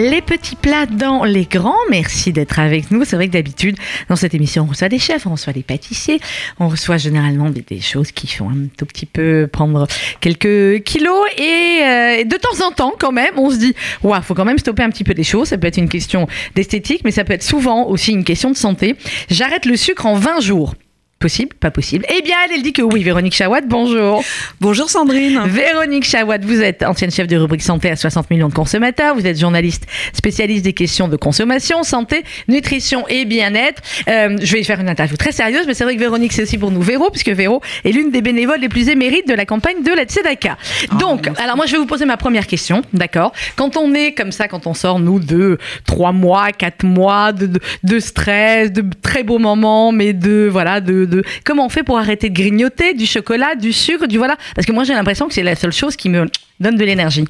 Les petits plats dans les grands, merci d'être avec nous. C'est vrai que d'habitude, dans cette émission, on reçoit des chefs, on reçoit des pâtissiers, on reçoit généralement des, choses qui font un tout petit peu prendre quelques kilos. Et euh, de temps en temps, quand même, on se dit, il faut quand même stopper un petit peu des choses. Ça peut être une question d'esthétique, mais ça peut être souvent aussi une question de santé. J'arrête le sucre en 20 jours. Possible, pas possible. Eh bien, elle, elle dit que oui. Véronique Chawat, bonjour. Bonjour Sandrine. Véronique Chawat, vous êtes ancienne chef de rubrique santé à 60 millions de consommateurs. Vous êtes journaliste spécialiste des questions de consommation, santé, nutrition et bien-être. Euh, je vais faire une interview très sérieuse, mais c'est vrai que Véronique, c'est aussi pour nous Véro, puisque Véro est l'une des bénévoles les plus émérites de la campagne de la Tzedaka. Donc, alors moi, je vais vous poser ma première question, d'accord? Quand on est comme ça, quand on sort, nous, de trois mois, quatre mois de, de, de stress, de très beaux moments, mais de, voilà, de, de comment on fait pour arrêter de grignoter du chocolat, du sucre, du voilà? Parce que moi j'ai l'impression que c'est la seule chose qui me donne de l'énergie.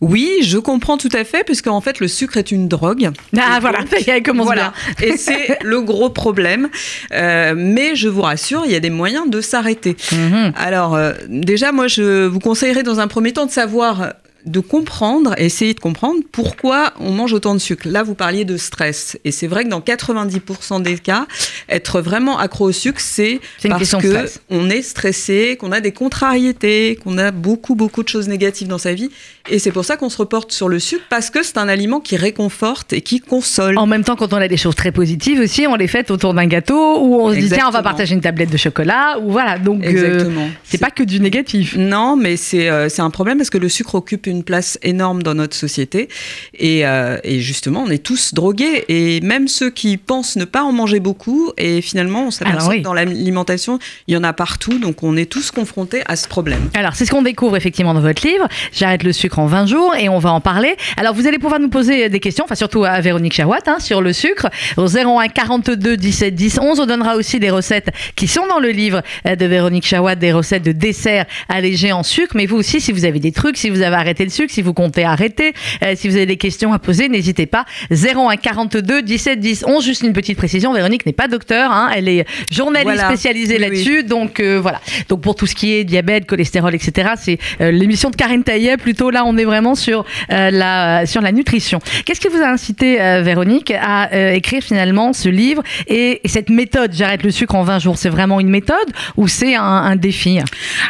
Oui, je comprends tout à fait, puisque en fait le sucre est une drogue. Ah voilà, ça commence voilà. bien. Et c'est le gros problème. Euh, mais je vous rassure, il y a des moyens de s'arrêter. Mhm. Alors euh, déjà, moi je vous conseillerais dans un premier temps de savoir de comprendre, essayer de comprendre pourquoi on mange autant de sucre. Là, vous parliez de stress. Et c'est vrai que dans 90% des cas, être vraiment accro au sucre, c'est parce que on est stressé, qu'on a des contrariétés, qu'on a beaucoup, beaucoup de choses négatives dans sa vie. Et c'est pour ça qu'on se reporte sur le sucre, parce que c'est un aliment qui réconforte et qui console. En même temps, quand on a des choses très positives aussi, on les fait autour d'un gâteau, où on se dit, tiens, on va partager une tablette de chocolat, ou voilà. Donc, euh, c'est pas que du négatif. Non, mais c'est euh, un problème parce que le sucre occupe une place énorme dans notre société. Et, euh, et, justement, on est tous drogués. Et même ceux qui pensent ne pas en manger beaucoup, et finalement, on s'aperçoit oui. que dans l'alimentation, il y en a partout. Donc, on est tous confrontés à ce problème. Alors, c'est ce qu'on découvre effectivement dans votre livre. J'arrête le sucre en 20 jours et on va en parler. Alors, vous allez pouvoir nous poser des questions, enfin, surtout à Véronique Chawat, hein, sur le sucre. Au 01 42 17 10 11. On donnera aussi des recettes qui sont dans le livre de Véronique Chawat, des recettes de desserts allégés en sucre. Mais vous aussi, si vous avez des trucs, si vous avez arrêté le sucre, si vous comptez arrêter, euh, si vous avez des questions à poser, n'hésitez pas. 01 42 17 10 11. Juste une petite précision, Véronique n'est pas docteur, hein, elle est journaliste voilà. spécialisée oui, là-dessus. Oui. Donc euh, voilà. Donc pour tout ce qui est diabète, cholestérol, etc., c'est euh, l'émission de Karine Taillet. Plutôt là, on est vraiment sur la sur la nutrition. Qu'est-ce qui vous a incité, Véronique, à écrire finalement ce livre et, et cette méthode J'arrête le sucre en 20 jours. C'est vraiment une méthode ou c'est un, un, défi?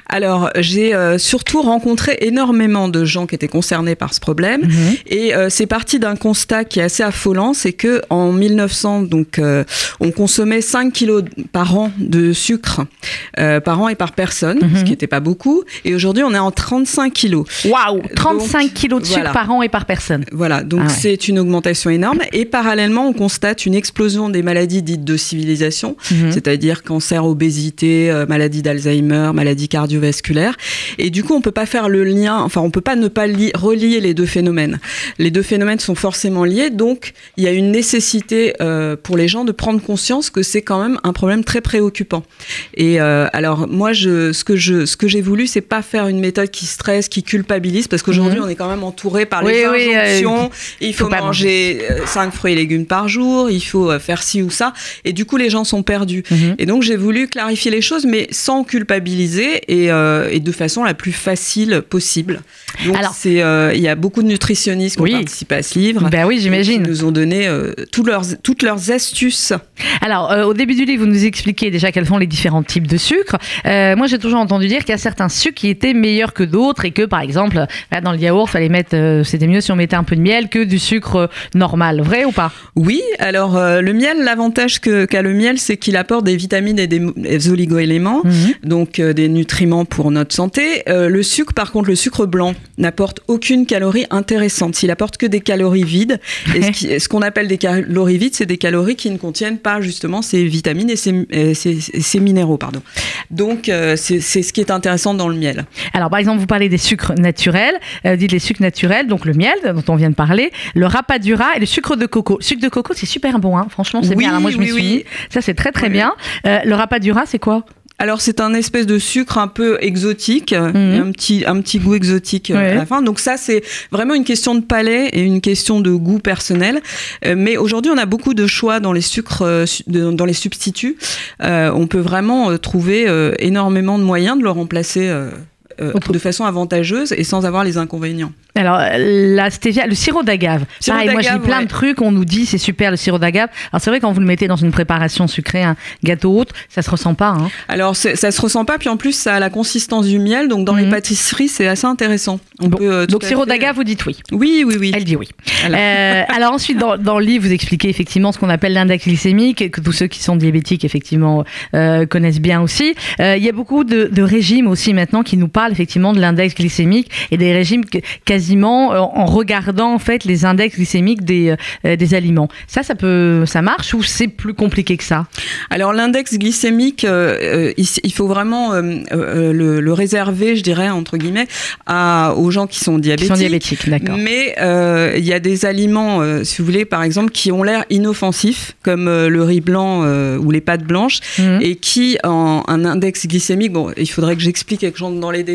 Alors j'ai surtout rencontré énormément de gens qui étaient concernés par ce problème. Mhm. Mmh. Et euh, c'est parti d'un constat qui est assez affolant, c'est que en 1900, donc, euh, on consommait 5 kilos par an de sucre euh, par an et par personne, Mhm. mmh. ce qui n'était pas beaucoup. Et aujourd'hui, on est en 35 kilos. Waouh 35 donc, kilos de sucre voilà. par an et par personne. Voilà, donc Ah ouais. c'est une augmentation énorme. Et parallèlement, on constate une explosion des maladies dites de civilisation, Mhm. c'est-à-dire cancer, obésité, euh, maladie d'Alzheimer, maladie cardiovasculaire. Et du coup, on peut pas faire le lien, enfin, on peut pas ne pas li- relier les deux phénomènes. Les deux phénomènes sont forcément liés, donc il y a une nécessité euh, pour les gens de prendre conscience que c'est quand même un problème très préoccupant. Et euh, alors moi, je, ce que je, ce que j'ai voulu, c'est pas faire une méthode qui stresse, qui culpabilise, parce qu'aujourd'hui, Mhm. on est quand même entouré par les oui, euh, injonctions. il faut, manger 5 fruits et légumes par jour, il faut euh, faire ci ou ça, et du coup, les gens sont perdus. Mhm. Et donc, j'ai voulu clarifier les choses, mais sans culpabiliser et, euh, et de façon la plus facile possible. Donc, euh, il y a beaucoup de nutritionnistes qui Oui. ont participé à ce livre. Ben oui, j'imagine. nous ont donné euh, leurs, toutes leurs astuces. Alors, euh, au début du livre, vous nous expliquez déjà quels sont les différents types de sucre. Euh, moi, j'ai toujours entendu dire qu'il y a certains sucres qui étaient meilleurs que d'autres et que, par exemple, là, dans le yaourt, fallait mettre, euh, c'était mieux si on mettait un peu de miel que du sucre euh, normal. Vrai ou pas? Oui, alors euh, le miel, l'avantage qu'a le miel, c'est qu'il apporte des vitamines et des, des oligo-éléments, donc euh, des nutriments pour notre santé. Le sucre, par contre, le sucre blanc n'apporte aucune calorie intéressante. Il apporte que des calories vides. Et ce, qu'on appelle des calories vides, c'est des calories qui ne contiennent pas justement ces vitamines et ces, ces- ces minéraux, pardon. Donc c'est ce qui est intéressant dans le miel. Alors, par exemple, vous parlez des sucres naturels. Euh, dites les sucres naturels, donc le miel dont on vient de parler, le rapadura et le sucre de coco. Le sucre de coco, c'est super bon, hein. franchement, c'est Oui, bien. Moi, je oui, suis oui. mis. Ça, c'est très, très bien. Euh, le rapadura, c'est quoi? Alors c'est un espèce de sucre un peu exotique, un petit un petit goût exotique euh, Mhm. À la fin. Donc ça c'est vraiment une question de palais et une question de goût personnel. Euh, mais aujourd'hui on a beaucoup de choix dans les sucres, dans les substituts. Euh, on peut vraiment trouver euh, énormément de moyens de le remplacer. Euh, euh, de façon avantageuse et sans avoir les inconvénients. Alors, la stevia, le sirop d'agave. Pareil, moi j'ai plein de trucs, on nous dit c'est super le sirop d'agave. Alors c'est vrai quand vous le mettez dans une préparation sucrée, un gâteau ou autre, ça se ressent pas. Hein. Alors ça se ressent pas, puis en plus ça a la consistance du miel, donc dans les mhm. pâtisseries c'est assez intéressant. On peut, euh, donc sirop d'agave, vous dites oui. Oui, oui, oui. Elle dit oui. Alors, euh, alors ensuite dans, dans, le livre vous expliquez effectivement ce qu'on appelle l'index glycémique, que tous ceux qui sont diabétiques effectivement euh, connaissent bien aussi. Il y a beaucoup de, de, régimes aussi maintenant qui nous parlent effectivement de l'index glycémique et des régimes quasi quasiment euh, en regardant en fait les index glycémiques des, euh, des aliments. Ça, ça peut, ça marche ou c'est plus compliqué que ça? Alors l'index glycémique, euh, il, faut vraiment le, réserver, je dirais entre guillemets, à, aux gens qui sont diabétiques. Qui sont diabétiques, d'accord. Mais il y a des aliments, si vous voulez, par exemple, qui ont l'air inoffensifs, comme le riz blanc ou les pâtes blanches, mmh. et qui ont un index glycémique. Bon, il faudrait que j'explique quelque chose dans les détails.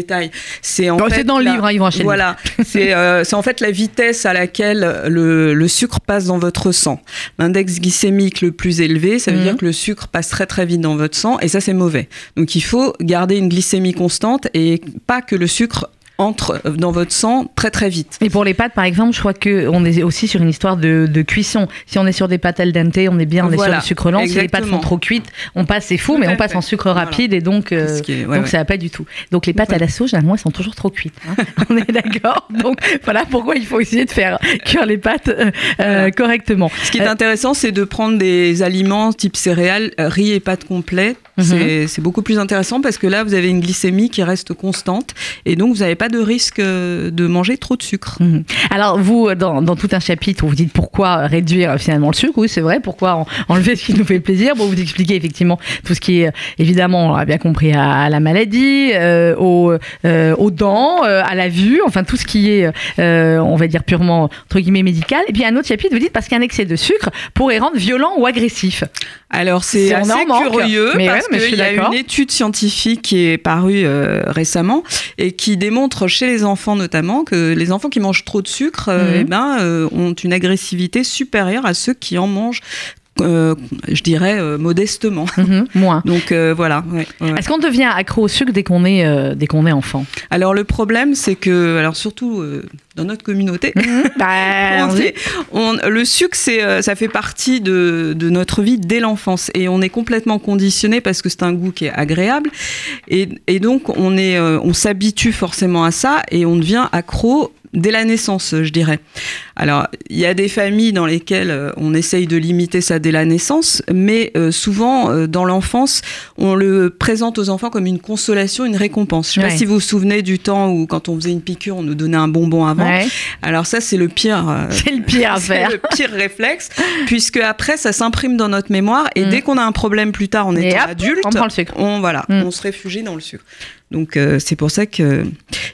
C'est en fait dans le livre, hein, ils vont Voilà, Euh, c'est en fait la vitesse à laquelle le, sucre passe dans votre sang. L'index glycémique le plus élevé, ça veut mhm. dire que le sucre passe très très vite dans votre sang et ça c'est mauvais. Donc il faut garder une glycémie constante et pas que le sucre entre dans votre sang très très vite. Et pour les pâtes, par exemple, je crois qu'on est aussi sur une histoire de, cuisson. Si on est sur des pâtes al dente, on est bien, on est sur du sucre lent. Si les pâtes sont trop cuites, on passe, c'est fou, mais on passe en sucre rapide et donc, euh, donc ça va pas du tout. Donc les pâtes à la sauce, généralement, elles sont toujours trop cuites. Hein. on est d'accord. Donc voilà pourquoi il faut essayer de faire cuire les pâtes euh, euh, correctement. Ce qui est intéressant, c'est de prendre des aliments type céréales, riz et pâtes complètes Mhm. C'est beaucoup plus intéressant parce que là, vous avez une glycémie qui reste constante et donc vous n'avez pas de risque euh, de manger trop de sucre. Mhm. Alors, vous, dans, tout un chapitre, vous dites pourquoi réduire euh, finalement le sucre. Oui, c'est vrai. Pourquoi enlever ce qui nous fait plaisir Bon, vous expliquez effectivement tout ce qui est, évidemment, on a bien compris, à, la maladie, euh, aux, dents, à la vue, enfin tout ce qui est, on va dire, purement, entre guillemets, médical. Et puis, un autre chapitre, vous dites parce qu'un excès de sucre pourrait rendre violent ou agressif. Alors, c'est assez curieux parce il y a une étude scientifique qui est parue euh, récemment et qui démontre chez les enfants notamment que les enfants qui mangent trop de sucre euh, mhm. eh ben, euh, ont une agressivité supérieure à ceux qui en mangent euh, je dirais euh, modestement. Mhm, moins. Donc euh, voilà. Est-ce qu'on devient accro au sucre dès qu'on est dès qu'on est enfant? Alors le problème c'est que alors surtout dans notre communauté, mhm. bah, on, le sucre c'est ça fait partie de, de notre vie dès l'enfance et on est complètement conditionné parce que c'est un goût qui est agréable et, et donc on est on s'habitue forcément à ça et on devient accro dès la naissance, je dirais. Alors, il y a des familles dans lesquelles euh, on essaye de limiter ça dès la naissance, mais euh, souvent, euh, dans l'enfance, on le présente aux enfants comme une consolation, une récompense. Je ne sais pas si vous vous souvenez du temps où, quand on faisait une piqûre, on nous donnait un bonbon avant. Alors ça, c'est le pire. c'est le pire à faire. le pire réflexe, puisque après, ça s'imprime dans notre mémoire, et mm. dès qu'on a un problème plus tard en étant adulte, on prend le sucre. On, voilà, mm. on se réfugie dans le sucre. Donc euh, c'est pour ça que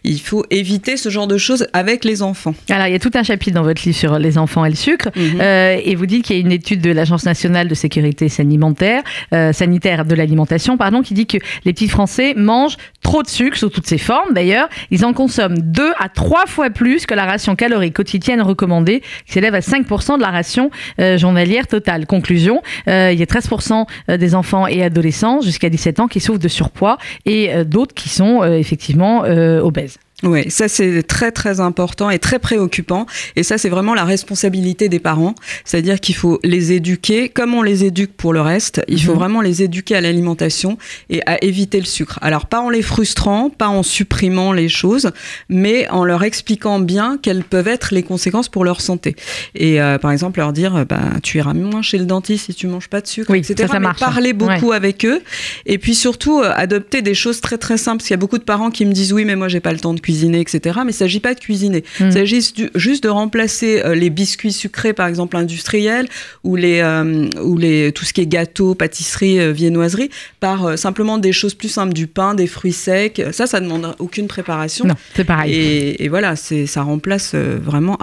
il faut éviter ce genre de choses avec les enfants. Alors il y a tout un chapitre dans votre livre sur les enfants et le sucre, mhm. euh, et vous dites qu'il y a une étude de l'Agence nationale de sécurité sanitaire, euh, sanitaire de l'alimentation, pardon, qui dit que les petits Français mangent trop de sucre sous toutes ses formes. D'ailleurs, ils en consomment deux à trois fois plus que la ration calorique quotidienne recommandée, qui s'élève à 5% de la ration journalière totale. Conclusion, il y a 13% des enfants et adolescents jusqu'à 17 ans qui souffrent de surpoids et d'autres qui qui sont euh, effectivement euh, obèses. Oui, ça c'est très très important et très préoccupant. Et ça c'est vraiment la responsabilité des parents. C'est-à-dire qu'il faut les éduquer comme on les éduque pour le reste. Il faut mhm. vraiment les éduquer à l'alimentation et à éviter le sucre. Alors pas en les frustrant, pas en supprimant les choses, mais en leur expliquant bien quelles peuvent être les conséquences pour leur santé. Et euh, par exemple leur dire, bah, tu iras moins chez le dentiste si tu manges pas de sucre, oui, etc. Ça, ça marche. parler beaucoup avec eux. Et puis surtout euh, adopter des choses très très simples. Parce qu'il y a beaucoup de parents qui me disent, oui mais moi j'ai pas le temps de cuisiner, etc. Mais il ne s'agit pas de cuisiner. Il hmm. s'agit juste de remplacer euh, les biscuits sucrés, par exemple industriels, ou, les, euh, ou les, tout ce qui est gâteau, pâtisserie, euh, viennoiserie, par simplement des choses plus simples, du pain, des fruits secs. Ça, ça ne demande aucune préparation. Non, c'est pareil. Et, voilà, ça remplace vraiment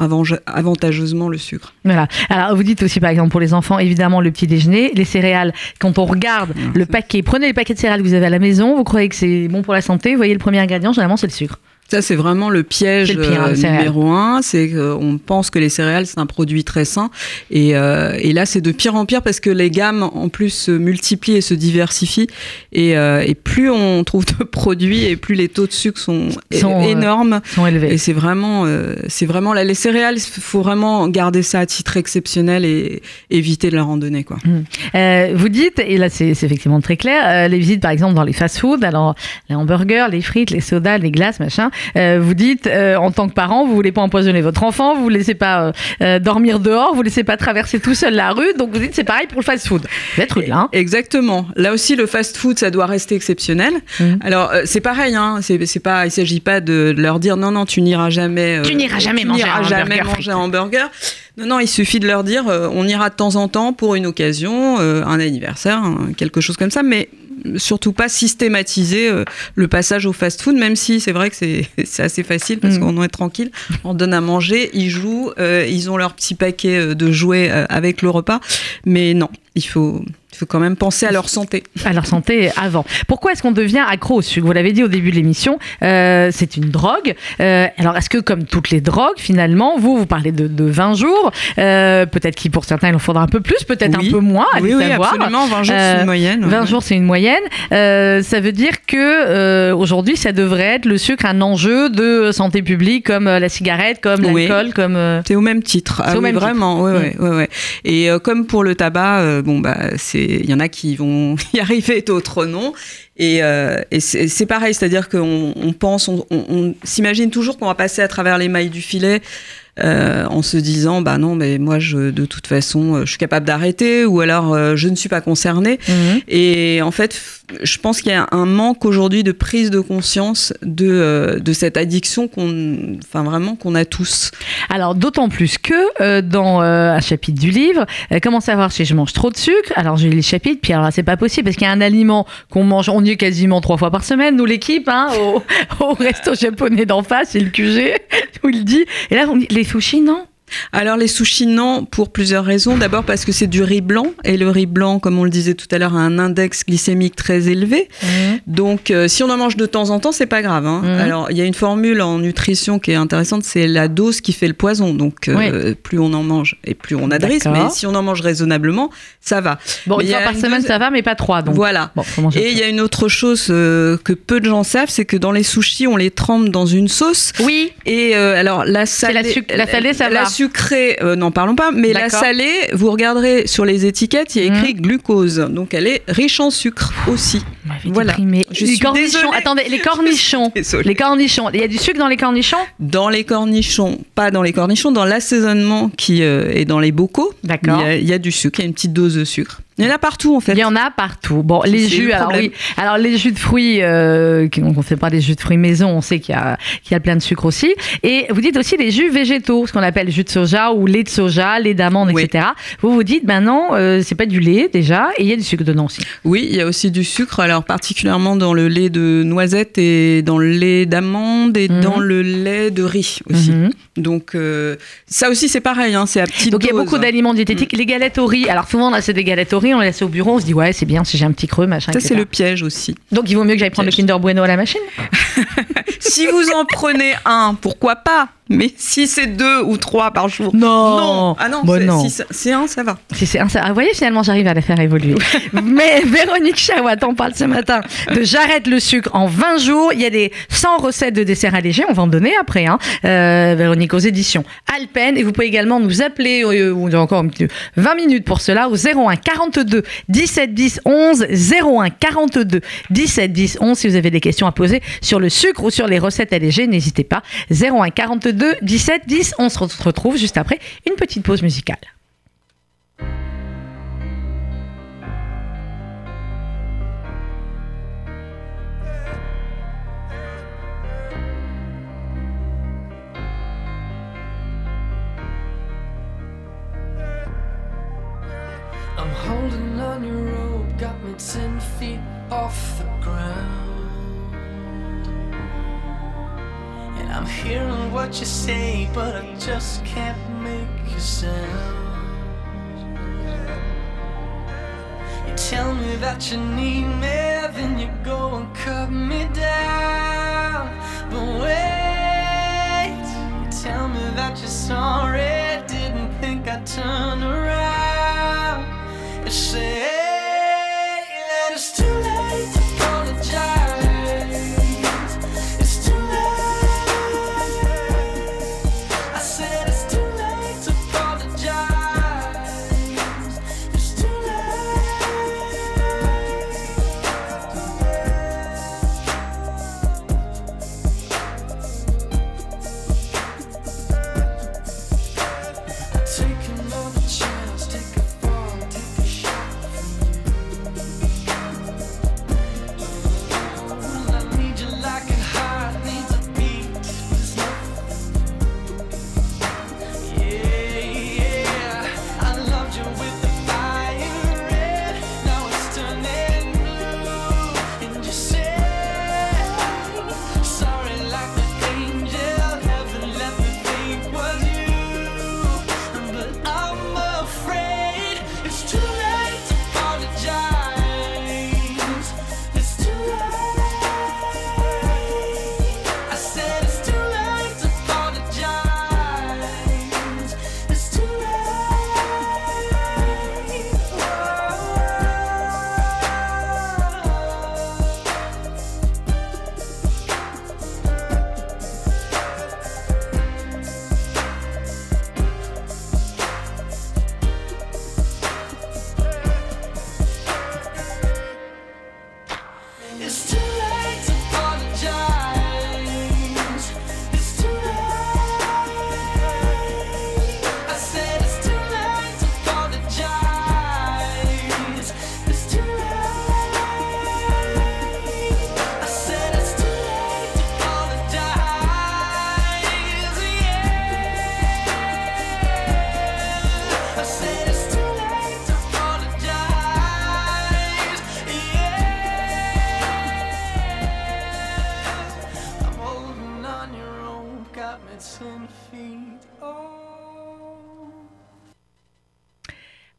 avantageusement le sucre. Voilà. Alors, vous dites aussi, par exemple, pour les enfants, évidemment, le petit déjeuner, les céréales. Quand on regarde le paquet, prenez les paquets de céréales que vous avez à la maison, vous croyez que c'est bon pour la santé, vous voyez le premier ingrédient, généralement, c'est le sucre. Ça, c'est vraiment le piège C'est le pire, hein, euh, numéro un. C'est qu'on pense que les céréales, c'est un produit très sain. Et, euh, et là, c'est de pire en pire parce que les gammes, en plus, se multiplient et se diversifient. Et, euh, et plus on trouve de produits et plus les taux de sucre sont, euh, énormes. Sont élevés. Et c'est vraiment, euh, c'est vraiment là, les céréales, il faut vraiment garder ça à titre exceptionnel et éviter de leur en donner, quoi. Euh, vous dites, et là c'est effectivement très clair, euh, les visites par exemple dans les fast-food, alors les hamburgers, les frites, les sodas, les glaces, machin, euh, vous dites euh, en tant que parent, vous voulez pas empoisonner votre enfant, vous ne laissez pas euh, dormir dehors, vous ne laissez pas traverser tout seul la rue, donc vous dites c'est pareil pour le fast-food. Vous êtes rude là, hein Exactement. Là aussi, le fast-food, ça doit rester exceptionnel. Mhm. Alors, c'est pareil, hein. C'est, c'est pas, il s'agit pas de leur dire non, non, tu n'iras jamais. Tu n'iras jamais tu manger n'iras un jamais hamburger manger un hamburger. Non, non, il suffit de leur dire, on ira de temps en temps pour une occasion, un anniversaire, un- quelque chose comme ça, mais surtout pas systématiser euh, le passage au fast-food, même si c'est vrai que c'est, assez facile parce Mhm. qu'on est tranquille, on donne à manger, ils jouent, euh, ils ont leur petit paquet euh, de jouets avec le repas, mais non, il faut, il faut quand même penser à leur santé. à leur santé avant. Pourquoi est-ce qu'on devient accro au sucre? Vous l'avez dit au début de l'émission, euh, c'est une drogue. Euh, alors, est-ce que comme toutes les drogues, finalement, vous, vous parlez de, de 20 jours, euh, peut-être qu'il pour certains, il en faudra un peu plus, peut-être Oui. un peu moins, allez oui, oui, savoir. absolument. 20 jours, c'est une moyenne. 20 ouais. jours, c'est une moyenne. Ça veut dire que aujourd'hui, ça devrait être le sucre un enjeu de santé publique, comme la cigarette, comme l'alcool, comme. C'est au même titre. Ah au oui, même titre. vraiment. Ouais, Mm. ouais, ouais. Et comme pour le tabac, bon bah c'est, il y en a qui vont y arriver, d'autres non. Et, euh, et c'est, pareil, c'est-à-dire qu'on on pense, on, on- on s'imagine toujours qu'on va passer à travers les mailles du filet. euh, en se disant bah non mais moi je de toute façon euh, je suis capable d'arrêter ou alors je ne suis pas concerné mhm. Et en fait, je pense qu'il y a un manque aujourd'hui de prise de conscience de, euh, cette addiction qu'on, enfin vraiment qu'on a tous. Alors d'autant plus que euh, dans euh, un chapitre du livre, comment savoir si je mange trop de sucre? Alors j'ai les chapitres, puis alors c'est pas possible parce qu'il y a un aliment qu'on mange, on y est quasiment trois fois par semaine, nous l'équipe, hein, au, au resto japonais d'en face, c'est le QG, où il dit. Et là on dit les sushis non Alors les sushis non pour plusieurs raisons. D'abord parce que c'est du riz blanc et le riz blanc, comme on le disait tout à l'heure, a un index glycémique très élevé. Donc euh, si on en mange de temps en temps, c'est pas grave. hein. Mhm. Alors il y a une formule en nutrition qui est intéressante, c'est la dose qui fait le poison. Donc euh, plus on en mange et plus on a de risques. Mais si on en mange raisonnablement, ça va. Bon, Mais une fois a par une semaine dose- ça va, mais pas trois. Donc Voilà. bon, Et il y a une autre chose euh, que peu de gens savent, c'est que dans les sushis, on les trempe dans une sauce. Oui, Et alors la salée, la la salée, ça la va. Sucrée, euh, n'en parlons pas. Mais la salée, vous regarderez sur les étiquettes, il y a écrit glucose, donc elle est riche en sucre aussi. Voilà. Je les suis cornichons. désolée. Attendez, les cornichons. Les cornichons. Il y a du sucre dans les cornichons? Dans les cornichons, pas dans les cornichons, dans l'assaisonnement qui euh, est dans les bocaux, il y, D'accord. il y a du sucre, il y a une petite dose de sucre. Il y en a partout en fait. Il y en a partout. Bon, les jus, alors problème. oui. Alors les jus de fruits, euh, on ne fait pas des jus de fruits maison, on sait qu'il y, a, qu'il y a plein de sucre aussi. Et vous dites aussi les jus végétaux, ce qu'on appelle jus de soja ou lait de soja, lait d'amande, Oui. etc. Vous vous dites, ben non, euh, c'est pas du lait déjà, et il y a du sucre dedans aussi. Oui, il y a aussi du sucre, alors particulièrement dans le lait de noisette et dans le lait d'amande et Mhm. dans le lait de riz aussi. Mhm. Donc euh, ça aussi c'est pareil, hein, c'est à petite Donc il y a beaucoup d'aliments diététiques. Les galettes au riz, alors souvent on a des galettes au riz, on les laisse au bureau, on se dit ouais c'est bien si j'ai un petit creux, machin. Ça c'est le piège aussi. Donc il vaut mieux que j'aille prendre le. Kinder Bueno à la machine. si vous en prenez un, pourquoi pas? Mais si c'est deux ou trois par jour, Non. non. Ah non, Bah c'est- non. si un, ça va. Si c'est un, ça- ah, vous voyez, finalement, j'arrive à la faire évoluer. Mais Véronique Chawat, on parle ce matin de J'arrête le sucre en 20 jours. Il y a des 100 recettes de desserts allégés. On va en donner après, hein. Euh, Véronique, aux éditions Alpen. Et vous pouvez également nous appeler, euh, on a encore un petit 20 minutes pour cela, au 01 42 17 10 11. 01 42 17 10 11. Si vous avez des questions à poser sur le sucre ou sur les recettes allégées, n'hésitez pas. 01 42 17 10. On se retrouve juste après une petite pause musicale. I'm holding on your rope, got me ten feet off the ground. I'm hearing what you say, but I just can't make a sound. You tell me that you need me, then you go and cut me down. But wait, you tell me that you're sorry, didn't think I'd turn around and say.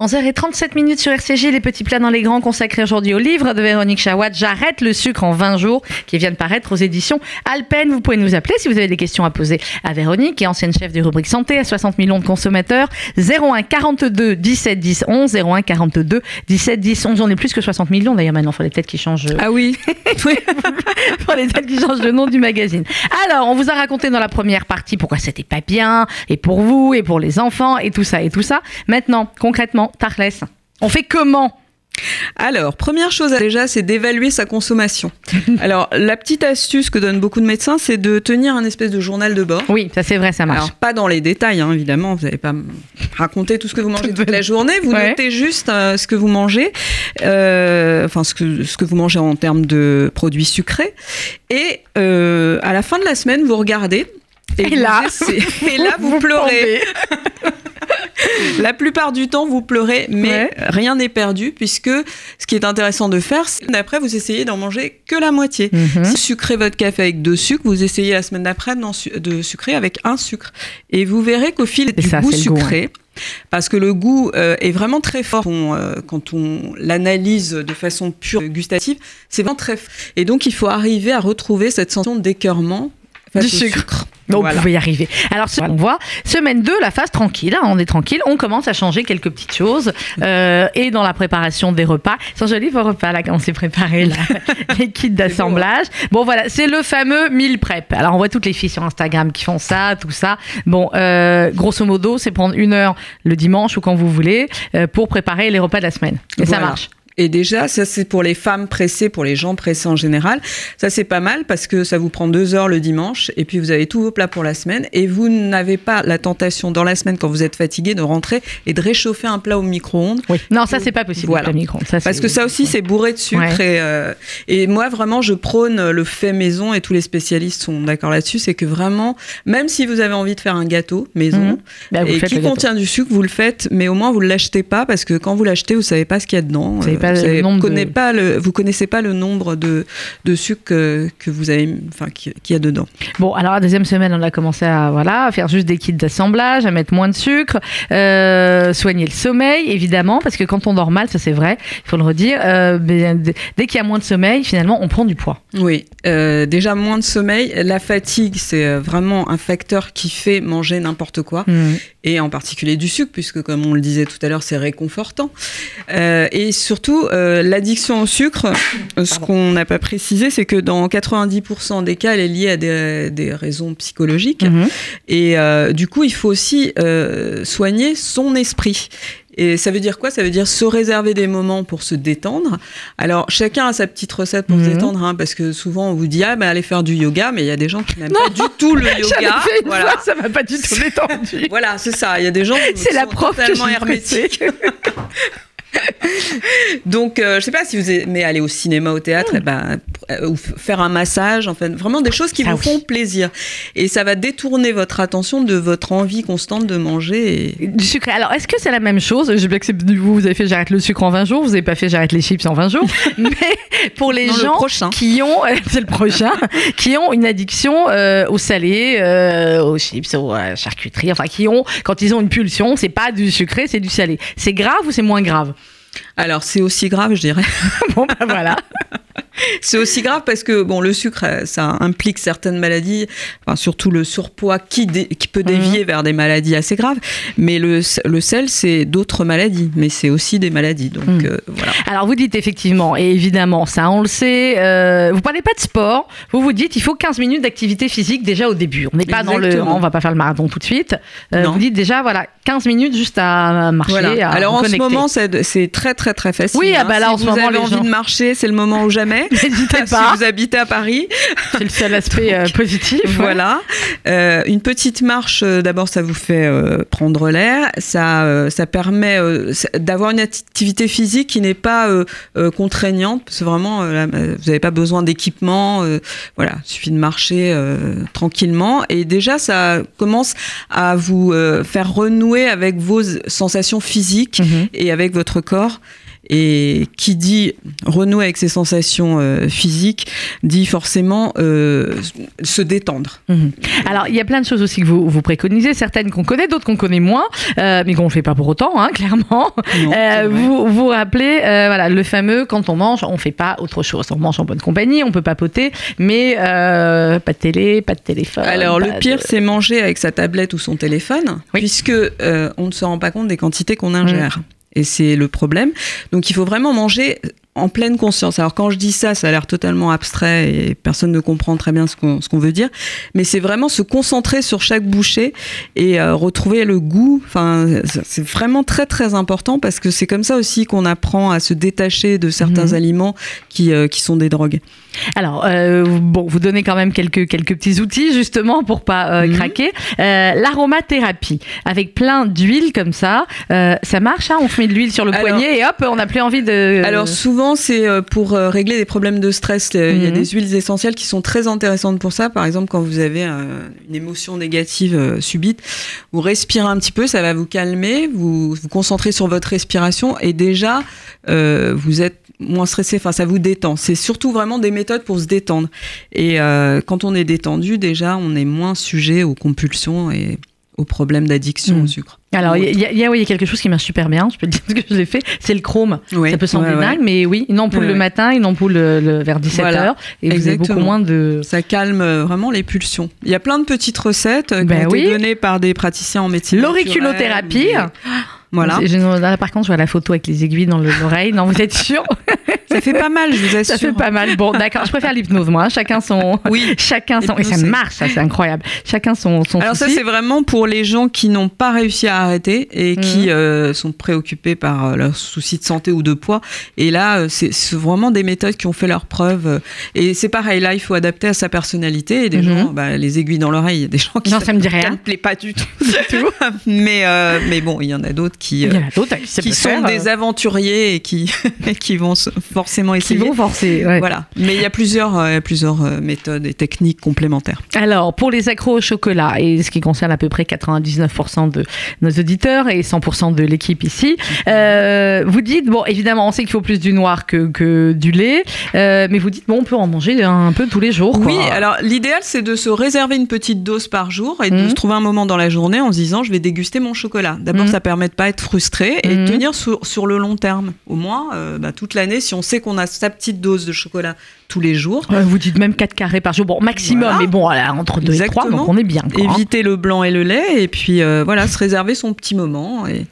11h37 minutes sur RCG, les petits plats dans les grands consacrés aujourd'hui au livre de Véronique Chawat, J'arrête le sucre en 20 jours, qui vient de paraître aux éditions Alpen. Vous pouvez nous appeler si vous avez des questions à poser à Véronique, qui est ancienne chef des rubriques santé à 60 millions de consommateurs. 01 42 17 10 11, 01 42 17 10 11. On est plus que 60 millions d'ailleurs maintenant, il faudrait peut-être qu'ils changent. Ah oui. Faudrait peut-être qu'ils changent le nom du magazine. Alors, on vous a raconté dans la première partie pourquoi c'était pas bien, et pour vous, et pour les enfants, et tout ça, et tout ça. Maintenant, concrètement, Tarles, on fait comment? Alors, première chose déjà, c'est d'évaluer sa consommation. Alors, la petite astuce que donnent beaucoup de médecins, c'est de tenir un espèce de journal de bord. Oui, ça c'est vrai, ça marche. Alors, pas dans les détails, hein, évidemment, vous n'allez pas raconter tout ce que vous mangez toute la journée, vous Ouais. notez juste euh, ce que vous mangez, euh, enfin ce que, ce que vous mangez en termes de produits sucrés, et euh, à la fin de la semaine, vous regardez. Et là, essayez- et là, vous, pleurez. La plupart du temps, vous pleurez, mais Ouais. rien n'est perdu, puisque ce qui est intéressant de faire, c'est d'après, vous essayez d'en manger que la moitié. Si vous sucrez votre café avec deux sucres, vous essayez la semaine d'après de sucrer avec un sucre. Et vous verrez qu'au fil du ça, goût sucré, parce que le goût euh, est vraiment très fort on, euh, quand on l'analyse de façon pure gustative, c'est vraiment très fort. Et donc, il faut arriver à retrouver cette sensation d'écœurement Du sucre. Donc, Voilà. vous pouvez y arriver. Alors, ce- on voit, semaine 2, la phase tranquille, hein, on est tranquille, on commence à changer quelques petites choses. euh, et dans la préparation des repas, ils sont jolis vos repas là, quand on s'est préparé là, les kits d'assemblage. Bon, voilà, c'est le fameux meal prep. Alors, on voit toutes les filles sur Instagram qui font ça, tout ça. Bon, euh, grosso modo, c'est prendre une heure le dimanche ou quand vous voulez euh, pour préparer les repas de la semaine. Et ça marche. Et déjà, ça c'est pour les femmes pressées, pour les gens pressés en général. Ça c'est pas mal parce que ça vous prend deux heures le dimanche et puis vous avez tous vos plats pour la semaine et vous n'avez pas la tentation dans la semaine quand vous êtes fatigué de rentrer et de réchauffer un plat au micro-ondes. Oui. Non, ça, c'est pas possible. Voilà. le micro-ondes. Ça, Parce que ça aussi, c'est bourré de sucre. Ouais. Et, euh, et moi, vraiment, je prône le fait maison et tous les spécialistes sont d'accord là-dessus. C'est que vraiment, même si vous avez envie de faire un gâteau maison Mhm. Bah, et qui contient du sucre, vous le faites, mais au moins vous ne l'achetez pas parce que quand vous l'achetez, vous savez pas ce qu'il y a dedans. Vous pas vous le nombre de- connaissez pas le, vous connaissez pas le nombre de, de sucre que, que vous avez, enfin, qui- qu'il y a dedans. Bon, alors la deuxième semaine, on a commencé à voilà à faire juste des kits d'assemblage, à mettre moins de sucre, euh, soigner le sommeil, évidemment, parce que quand on dort mal, ça c'est vrai, il faut le redire. euh, d- dès qu'il y a moins de sommeil, finalement, on prend du poids. Oui, euh, déjà moins de sommeil. La fatigue, c'est euh, vraiment un facteur qui fait manger n'importe quoi, et en particulier du sucre, puisque comme on le disait tout à l'heure, c'est réconfortant. Euh, et surtout, euh, l'addiction au sucre, euh, ce qu'on n'a pas précisé, c'est que dans 90% des cas, elle est liée à des, des raisons psychologiques. Mhm. Et euh, du coup, il faut aussi euh, soigner son esprit. Et ça veut dire quoi? Ça veut dire se réserver des moments pour se détendre. Alors, chacun a sa petite recette pour se Mhm. détendre, hein, parce que souvent on vous dit ah ben allez faire du yoga, mais il y a des gens qui n'aiment pas du tout le yoga. fait une Voilà, fois, ça m'a pas du tout détendu. voilà, c'est ça. Il y a des gens qui la sont prof que totalement hermétiques. Donc, euh, je sais pas si vous aimez aller au cinéma, au théâtre, eh ben, euh, ou faire un massage, enfin, vraiment des choses qui Ça vous oui. font plaisir. Et ça va détourner votre attention de votre envie constante de manger. Et... Du sucré. Alors, est-ce que c'est la même chose? J'ai bien que vous, vous avez fait j'arrête le sucre en 20 jours, vous n'avez pas fait j'arrête les chips en 20 jours. Mais pour les Non, le gens prochain. qui ont, c'est le prochain, qui ont une addiction euh, au salé, euh, aux chips, aux charcuteries, enfin qui ont, quand ils ont une pulsion, c'est pas du sucré, c'est du salé. C'est grave ou c'est moins grave? Alors, c'est aussi grave, je dirais. Bon, ben voilà. C'est aussi grave parce que bon, le sucre, ça implique certaines maladies, enfin, surtout le surpoids qui, dé- qui peut dévier vers des maladies assez graves. Mais le, le sel, c'est d'autres maladies, mais c'est aussi des maladies. Donc Mm. euh, voilà. Alors vous dites effectivement, et évidemment, ça on le sait, euh, vous parlez pas de sport, vous vous dites il faut 15 minutes d'activité physique déjà au début. On n'est pas dans le, on va pas faire le marathon tout de suite. Euh, vous dites déjà voilà 15 minutes juste à marcher, Voilà. à Alors en ce moment, c'est très très très facile. Oui, ah bah là, si en ce vous moment, avez envie gens- de marcher, c'est le moment ou jamais. N'hésitez si vous habitez à Paris, c'est le seul aspect euh, positif. voilà. Euh, une petite marche, euh, d'abord, ça vous fait prendre l'air. Ça, ça permet d'avoir une activité physique qui n'est pas contraignante. Que vraiment, là, vous n'avez pas besoin d'équipement. voilà, il suffit de marcher tranquillement. Et déjà, ça commence à vous faire renouer avec vos sensations physiques Mhm. et avec votre corps. Et qui dit renouer avec ses sensations euh, physiques dit forcément euh, se détendre. Mhm. Alors, il y a plein de choses aussi que vous, vous préconisez, certaines qu'on connaît, d'autres qu'on connaît moins, euh, mais qu'on ne fait pas pour autant, hein, clairement. Non, vous vous rappelez, voilà, le fameux quand on mange, on fait pas autre chose. On mange en bonne compagnie, on peut papoter, mais pas de télé, pas de téléphone. Alors le pire, de- c'est manger avec sa tablette ou son téléphone, Oui. puisque on ne se rend pas compte des quantités qu'on ingère. Et c'est le problème. Donc il faut vraiment manger en pleine conscience. Alors quand je dis ça, ça a l'air totalement abstrait et personne ne comprend très bien ce qu'on ce qu'on veut dire. Mais c'est vraiment se concentrer sur chaque bouchée et euh, retrouver le goût. Enfin, c'est vraiment très très important parce que c'est comme ça aussi qu'on apprend à se détacher de certains Mhm. aliments qui, euh, qui sont des drogues. Alors, euh, bon, vous donnez quand même quelques, quelques petits outils justement pour pas Mhm. craquer. L'aromathérapie, avec plein d'huile comme ça, ça marche, hein on met de l'huile sur le Alors- poignet et hop, on n'a plus envie de... Alors souvent c'est euh, pour euh, régler des problèmes de stress. Euh, Il y a Mhm. des huiles essentielles qui sont très intéressantes pour ça. Par exemple quand vous avez une émotion négative subite, vous respirez un petit peu, ça va vous calmer, vous vous concentrez sur votre respiration et déjà euh, vous êtes moins stressé. Enfin ça vous détend. C'est surtout vraiment des méthodes pour se détendre. Et euh, quand on est détendu déjà on est moins sujet aux compulsions et aux problèmes d'addiction au sucre. Alors, il y, a- y a y a quelque chose qui marche super bien, je peux te dire ce que je l'ai fait, c'est le chrome. Oui, ça peut sembler ouais, ouais. dingue, mais oui, une ampoule le matin, une ampoule le, le- vers 17h, Voilà, et vous avez beaucoup moins de... Ça calme euh, vraiment les pulsions. Il y a plein de petites recettes euh, qui Ben ont oui. été données par des praticiens en médecine. L'auriculothérapie. Voilà. Par contre, je vois la photo avec les aiguilles dans le- l'oreille. Non, vous êtes sûr Ça fait pas mal, je vous assure. Ça fait pas mal. Bon, d'accord, je préfère l'hypnose, moi. Chacun son... Oui. Chacun son... Et ça marche, ça, c'est incroyable. Chacun son, son Alors ça, c'est vraiment pour les gens qui n'ont pas réussi à arrêter et qui Mhm. euh, sont préoccupés par euh, leurs soucis de santé ou de poids. Et là, euh, c'est vraiment des méthodes qui ont fait leur preuve. Et c'est pareil, là, il faut adapter à sa personnalité. Et des Mhm. gens, bah, les aiguilles dans l'oreille, il y a des gens qui Non, ça me dit ça rien. ne plaît pas du tout. mais, euh, mais bon, il y en a d'autres qui... Il euh, y en a d'autres qui, qui sont des aventuriers et qui, et qui vont se former forcément Qui essayer. vont forcer. ouais. Voilà. Mais il y a plusieurs, euh, plusieurs euh, méthodes et techniques complémentaires. Alors, pour les accros au chocolat, et ce qui concerne à peu près 99% de nos auditeurs et 100% de l'équipe ici, euh, vous dites, bon, évidemment, on sait qu'il faut plus du noir que, que du lait, euh, mais vous dites, bon, on peut en manger un peu tous les jours. quoi. Oui, alors l'idéal c'est de se réserver une petite dose par jour et de Mhm. se trouver un moment dans la journée en se disant je vais déguster mon chocolat. D'abord Mhm. ça permet de pas être frustré et Mhm. de tenir sur, sur le long terme. Au moins bah, toute l'année si on sait qu'on a sa petite dose de chocolat tous les jours. Euh, vous dites même 4 carrés par jour, bon, maximum, Voilà. mais bon, voilà, entre 2 et 3, Exactement. donc on est bien. quoi, hein. Éviter le blanc et le lait et puis euh, voilà se réserver son petit moment. Et...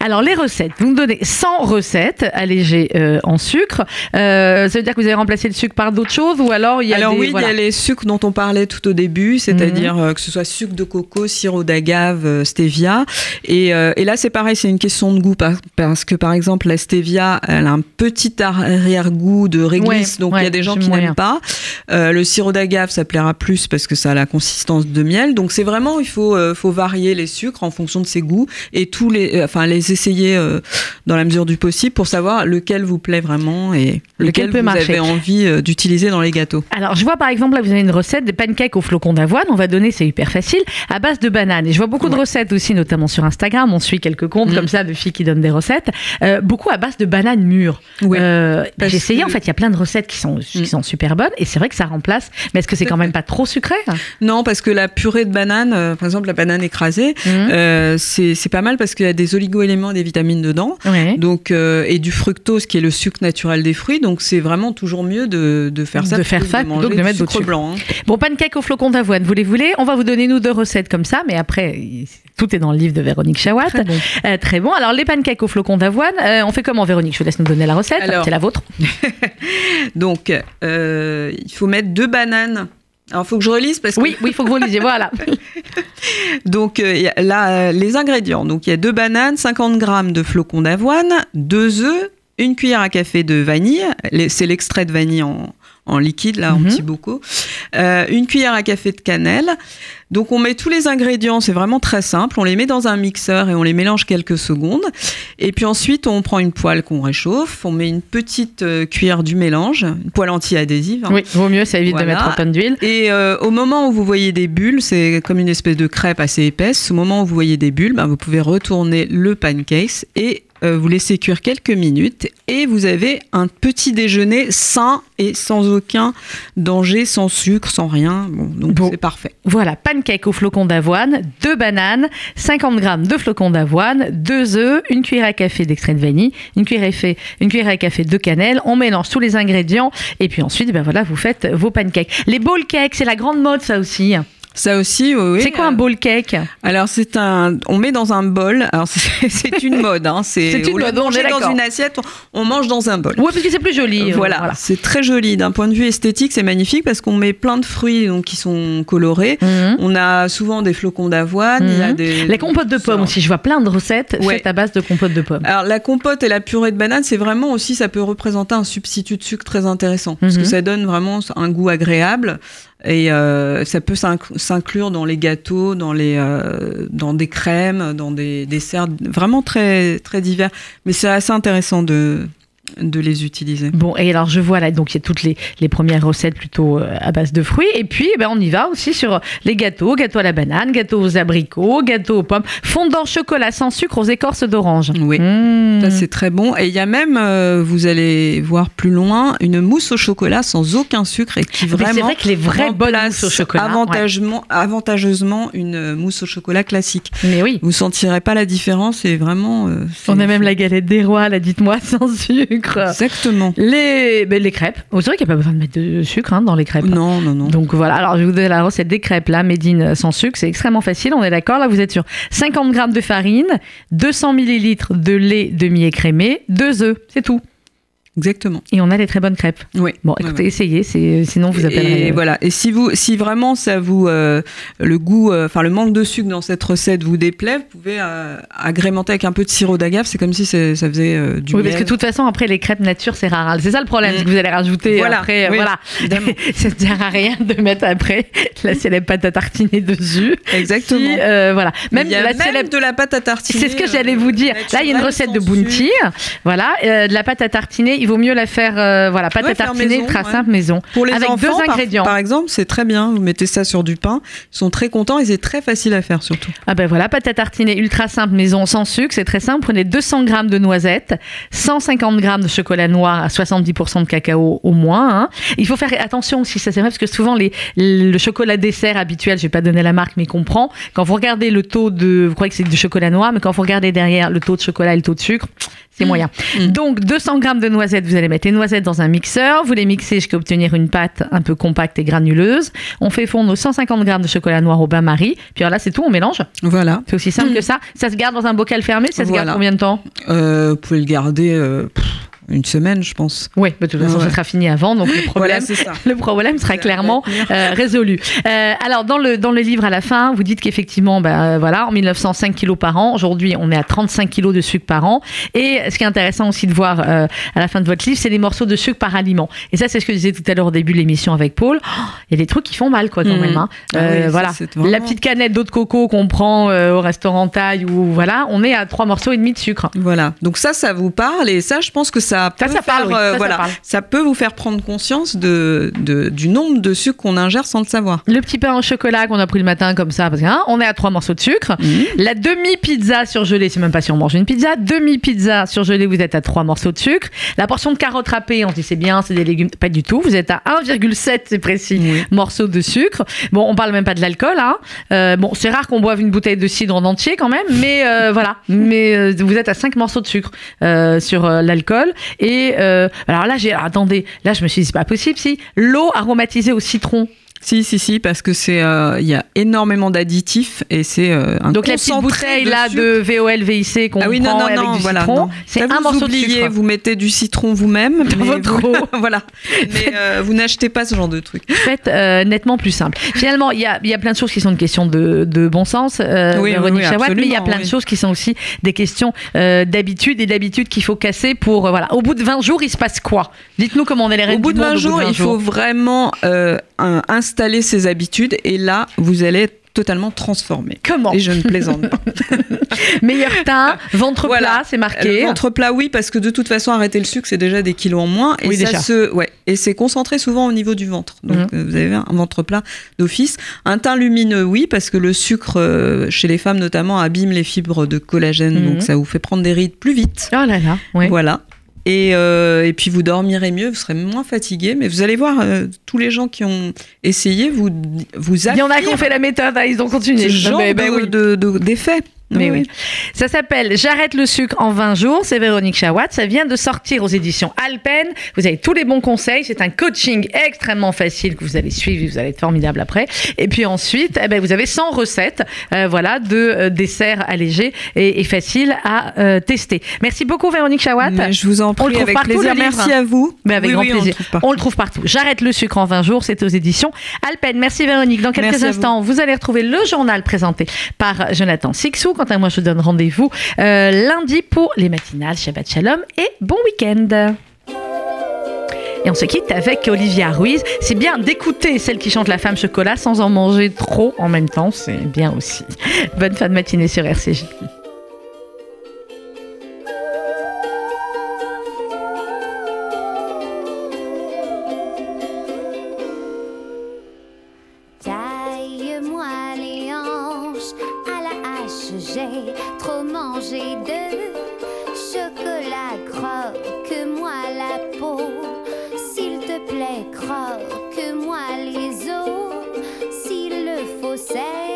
Alors, les recettes, vous me donnez 100 recettes allégées euh, en sucre. Euh, ça veut dire que vous avez remplacé le sucre par d'autres choses ou alors il y a Alors des- oui, voilà. il y a les sucres dont on parlait tout au début, c'est-à-dire Mhm. que ce soit sucre de coco, sirop d'agave, stevia. Et, et là, c'est pareil, c'est une question de goût par- parce que par exemple, la stevia, elle a un petit arrière-goût de réglisse, Ouais, donc il y a des gens j'aime pas. Euh, le sirop d'agave, ça plaira plus parce que ça a la consistance de miel. Donc c'est vraiment, il faut, euh, varier les sucres en fonction de ses goûts et tous les, euh, enfin les essayer dans la mesure du possible pour savoir lequel vous plaît vraiment et Lequel lequel, peut vous marcher. avez envie euh, d'utiliser dans les gâteaux. Alors, je vois par exemple, là, vous avez une recette de pancakes au flocon d'avoine. On va donner, c'est hyper facile, à base de bananes. Et je vois beaucoup de recettes aussi, notamment sur Instagram. On suit quelques comptes Mm. comme ça de filles qui donnent des recettes. Euh, beaucoup à base de bananes mûres. Ouais. Euh, J'ai essayé, que- en fait, il y a plein de recettes qui sont, qui Mm. sont super bonnes. Et c'est vrai que ça remplace. Mais est-ce que c'est quand même pas trop sucré Non, parce que la purée de banane, euh, par exemple la banane écrasée, euh, c'est pas mal parce qu'il y a des oligo-éléments des vitamines dedans. Ouais. Donc, et du fructose qui est le sucre naturel des fruits, donc c'est vraiment toujours mieux de, de faire ça De faire ça de manger de du mettre d'autres sucre blanc. hein. Bon, pancakes au flocon d'avoine, vous les voulez? On va vous donner nous deux recettes comme ça, mais après, tout est dans le livre de Véronique Chawat. Très bon. Euh, très bon. Alors, les pancakes au flocon d'avoine, euh, on fait comment, Véronique? Je vous laisse nous donner la recette. C'est la vôtre. Donc, euh, il faut mettre deux bananes. Alors, il faut que je relise parce que Oui, oui, il faut que vous lisiez. Voilà. Donc euh, là, euh, les ingrédients. Donc il y a deux bananes, 50 grammes de flocons d'avoine, deux œufs, une cuillère à café de vanille. C'est l'extrait de vanille en, en liquide là, en Mhm. petits bocaux. Euh, une cuillère à café de cannelle. Donc on met tous les ingrédients. C'est vraiment très simple. On les met dans un mixeur et on les mélange quelques secondes. Et puis ensuite on prend une poêle qu'on réchauffe. On met une petite euh, cuillère du mélange, une poêle anti-adhésive. hein. Oui, vaut mieux, ça évite Voilà. de mettre un tonne d'huile. Et euh, au moment où vous voyez des bulles, c'est comme une espèce de crêpe assez épaisse. Au moment où vous voyez des bulles, ben, vous pouvez retourner le pancake et vous laissez cuire quelques minutes. Et vous avez un petit déjeuner sain et sans aucun danger, sans sucre, sans rien. Bon, donc Bon. c'est parfait. Voilà, pancake au flocon d'avoine, deux bananes, 50 grammes de flocons d'avoine, deux œufs, une cuillère à café d'extrait de vanille, une cuillère à, café, une cuillère à café de cannelle. On mélange tous les ingrédients et puis ensuite, ben voilà, vous faites vos pancakes. Les bowl cakes, c'est la grande mode, ça aussi. Ça aussi, oui. c'est quoi un Euh, bowl cake Alors c'est un, on met dans un bol. Alors c'est une mode. Hein. C'est une mode, de on est dans une assiette, on, on mange dans un bol. Oui, parce que c'est plus joli. euh, Voilà, c'est très joli. D'un point de vue esthétique, c'est magnifique parce qu'on met plein de fruits donc, qui sont colorés. Mhm. On a souvent des flocons d'avoine. a Mhm. des, Les compotes de pommes aussi, je vois plein de recettes Ouais. faites à base de compotes de pommes. Alors la compote et la purée de banane, c'est vraiment aussi, ça peut représenter un substitut de sucre très intéressant parce Mhm. que ça donne vraiment un goût agréable et euh, ça peut s'inc- s'inclure dans les gâteaux, dans les, euh, dans des crèmes, dans des desserts vraiment très très divers. Mais c'est assez intéressant de de les utiliser. Bon, et alors je vois là, donc il y a toutes les, les premières recettes plutôt euh, à base de fruits. Et puis, eh ben, on y va aussi sur les gâteaux, gâteau à la banane, gâteau aux abricots, gâteau aux pommes, fondant chocolat sans sucre aux écorces d'orange. Oui. Mmh. Ça, c'est très bon. Et il y a même, euh, vous allez voir plus loin, une mousse au chocolat sans aucun sucre et qui Mais c'est vraiment vrai que les vraies bonnes mousses au chocolat. ouais. avantageusement une mousse au chocolat classique. Mais oui. Vous sentirez pas la différence et vraiment. euh, c'est- On a même la galette des rois, là, dites-moi, sans sucre. Exactement. Les, ben, les crêpes. Oh, c'est vrai qu'il n'y a pas besoin de mettre de sucre hein, dans les crêpes. Non, non, non. Donc voilà, alors je vais vous donner la recette des crêpes là, Médine sans sucre, c'est extrêmement facile, on est d'accord. Là, vous êtes sur 50 grammes de farine, 200 millilitres de lait demi-écrémé, deux œufs, c'est tout. Exactement. Et on a des très bonnes crêpes. Oui. Bon, écoutez, ouais. essayez, c'est, sinon vous appellerez. Et voilà. Et si vous, si vraiment ça vous, euh, le goût, euh, enfin le manque de sucre dans cette recette vous déplaît, vous pouvez euh, agrémenter avec un peu de sirop d'agave. C'est comme si ça faisait euh, du Oui, miel. parce que de toute façon, après, les crêpes nature, c'est rare. C'est ça le problème, Mm. c'est que vous allez rajouter Voilà, après. euh, oui, voilà. ça ne sert à rien de mettre après la célèbre pâte à tartiner dessus. Exactement. Si, euh, voilà. Même il y a la même célèbre de la pâte à tartiner. C'est ce que euh, j'allais vous dire. Là, il y a une recette de bounty. Voilà, euh, de la pâte à tartiner. Il vaut mieux la faire, euh, voilà, pâte Ouais, à tartiner maison, ultra ouais. simple maison. Pour les Avec enfants, deux par- ingrédients. Par, exemple, c'est très bien. Vous mettez ça sur du pain. Ils sont très contents et c'est très facile à faire surtout. Ah ben voilà, pâte à tartiner ultra simple maison sans sucre, c'est très simple. Prenez 200 grammes de noisettes, 150 grammes de chocolat noir à 70% de cacao au moins. hein. Il faut faire attention aussi, ça c'est vrai, parce que souvent les, le chocolat dessert habituel, je vais pas donner la marque, mais qu'on prend, quand vous regardez le taux de, vous croyez que c'est du chocolat noir, mais quand vous regardez derrière le taux de chocolat et le taux de sucre, c'est moyen. Mm. Donc 200 grammes de noisettes, vous allez mettre les noisettes dans un mixeur, vous les mixez jusqu'à obtenir une pâte un peu compacte et granuleuse. On fait fondre nos 150 grammes de chocolat noir au bain-marie, puis alors là c'est tout, on mélange. Voilà. C'est aussi simple que ça. Ça se garde dans un bocal fermé, ça se garde combien de temps? Euh, vous pouvez le garder euh, une semaine, je pense. Oui, de toute façon, Ouais. ça sera fini avant, donc le problème, Voilà, le problème sera clairement euh, résolu. Euh, alors, dans le, dans le livre à la fin, vous dites qu'effectivement, ben, voilà, en 1905 kilos par an. Aujourd'hui, on est à 35 kilos de sucre par an. Et ce qui est intéressant aussi de voir euh, à la fin de votre livre, c'est les morceaux de sucre par aliment. Et ça, c'est ce que je disais tout à l'heure au début de l'émission avec Paul. Oh, Il y a des trucs qui font mal, quoi, quand Mhm. même. hein. Ah oui, voilà. vraiment- La petite canette d'eau de coco qu'on prend au restaurant taille ou voilà, on est à trois morceaux et demi de sucre. Voilà. Donc ça, ça vous parle et ça, je pense que ça peut Ça, ça faire, parle, oui. euh, Ça, ça voilà, ça peut vous faire prendre conscience de, de- du nombre de sucre qu'on ingère sans le savoir. Le petit pain au chocolat qu'on a pris le matin comme ça, parce qu'on est à trois morceaux de sucre. Mhm. La demi-pizza surgelée, c'est même pas si on mange une pizza. Demi-pizza surgelée, vous êtes à trois morceaux de sucre. La portion de carottes râpées, on se dit c'est bien, c'est des légumes. Pas du tout. Vous êtes à 1,7, c'est précis, morceaux de sucre. Bon, on parle même pas de l'alcool. Hein. Euh, bon, c'est rare qu'on boive une bouteille de cidre en entier quand même, mais euh, voilà. Mais euh, vous êtes à 5 morceaux de sucre sur l'alcool. Et euh, alors là, j'ai attendez, là je me suis dit c'est pas possible si l'eau aromatisée au citron. Si, si, si, parce que c'est, euh, il y a énormément d'additifs et c'est euh, un Donc la petite bouteille là sucre. de VOL VIC qu'on Ah oui, non, prend non, avec non, du voilà, citron, c'est un vous morceau de oubliez, sucre. Vous mettez du citron vous-même, Dans mais votre eau. voilà. Mais euh, vous n'achetez pas ce genre de truc. Faites euh, nettement plus simple. Finalement, il y a, y a plein de choses qui sont une question de, de bon sens, Oui, Véronique oui, Chaouat, mais il y a plein de choses qui sont aussi des questions d'habitude et d'habitude qu'il faut casser pour voilà. Au bout de 20 jours, il se passe quoi? Dites-nous comment on est les Au bout de 20 monde jours, il faut vraiment un- installer ses habitudes et là, vous allez être totalement transformé. Comment Et je ne plaisante pas. Meilleur teint, ventre Voilà. plat, c'est marqué. Le ventre plat, oui, parce que de toute façon, arrêter le sucre, c'est déjà des kilos en moins. Et Oui, ça déjà. se, ouais, et c'est concentré souvent au niveau du ventre. Donc, Mhm. euh, vous avez un ventre plat d'office. Un teint lumineux, oui, parce que le sucre, euh, chez les femmes notamment, abîme les fibres de collagène. Mhm. Donc, ça vous fait prendre des rides plus vite. Oh là là, ouais. Voilà. Et, euh, et puis vous dormirez mieux, vous serez moins fatigué. Mais vous allez voir, euh, tous les gens qui ont essayé, vous, vous Il y en a qui ont fait la méthode, hein, ils ont continué. ce genre Ben, ben de- oui. de- de- d'effet. Mais oui. Ça s'appelle J'arrête le sucre en 20 jours. C'est Véronique Chawat. Ça vient de sortir aux éditions Alpen. Vous avez tous les bons conseils. C'est un coaching extrêmement facile que vous allez suivre. Vous allez être formidable après. Et puis ensuite, eh ben, vous avez 100 recettes euh, voilà, de euh, desserts allégés et, et faciles à euh, tester. Merci beaucoup, Véronique Chawat. Mais je vous en On le prie, trouve avec partout, plaisir. le. Merci à vous. Mais avec Oui, grand oui, plaisir. On le trouve partout. J'arrête le sucre en 20 jours. C'est aux éditions Alpen. Merci Véronique. Dans quelques Merci à vous. instants, vous. allez retrouver le journal présenté par Jonathan Sixou. Quant à moi, je vous donne rendez-vous euh, lundi pour les matinales. Shabbat Shalom et bon week-end. Et on se quitte avec Olivia Ruiz. C'est bien d'écouter celle qui chante la femme chocolat sans en manger trop en même temps. C'est bien aussi. Bonne fin de matinée sur RCJ. Le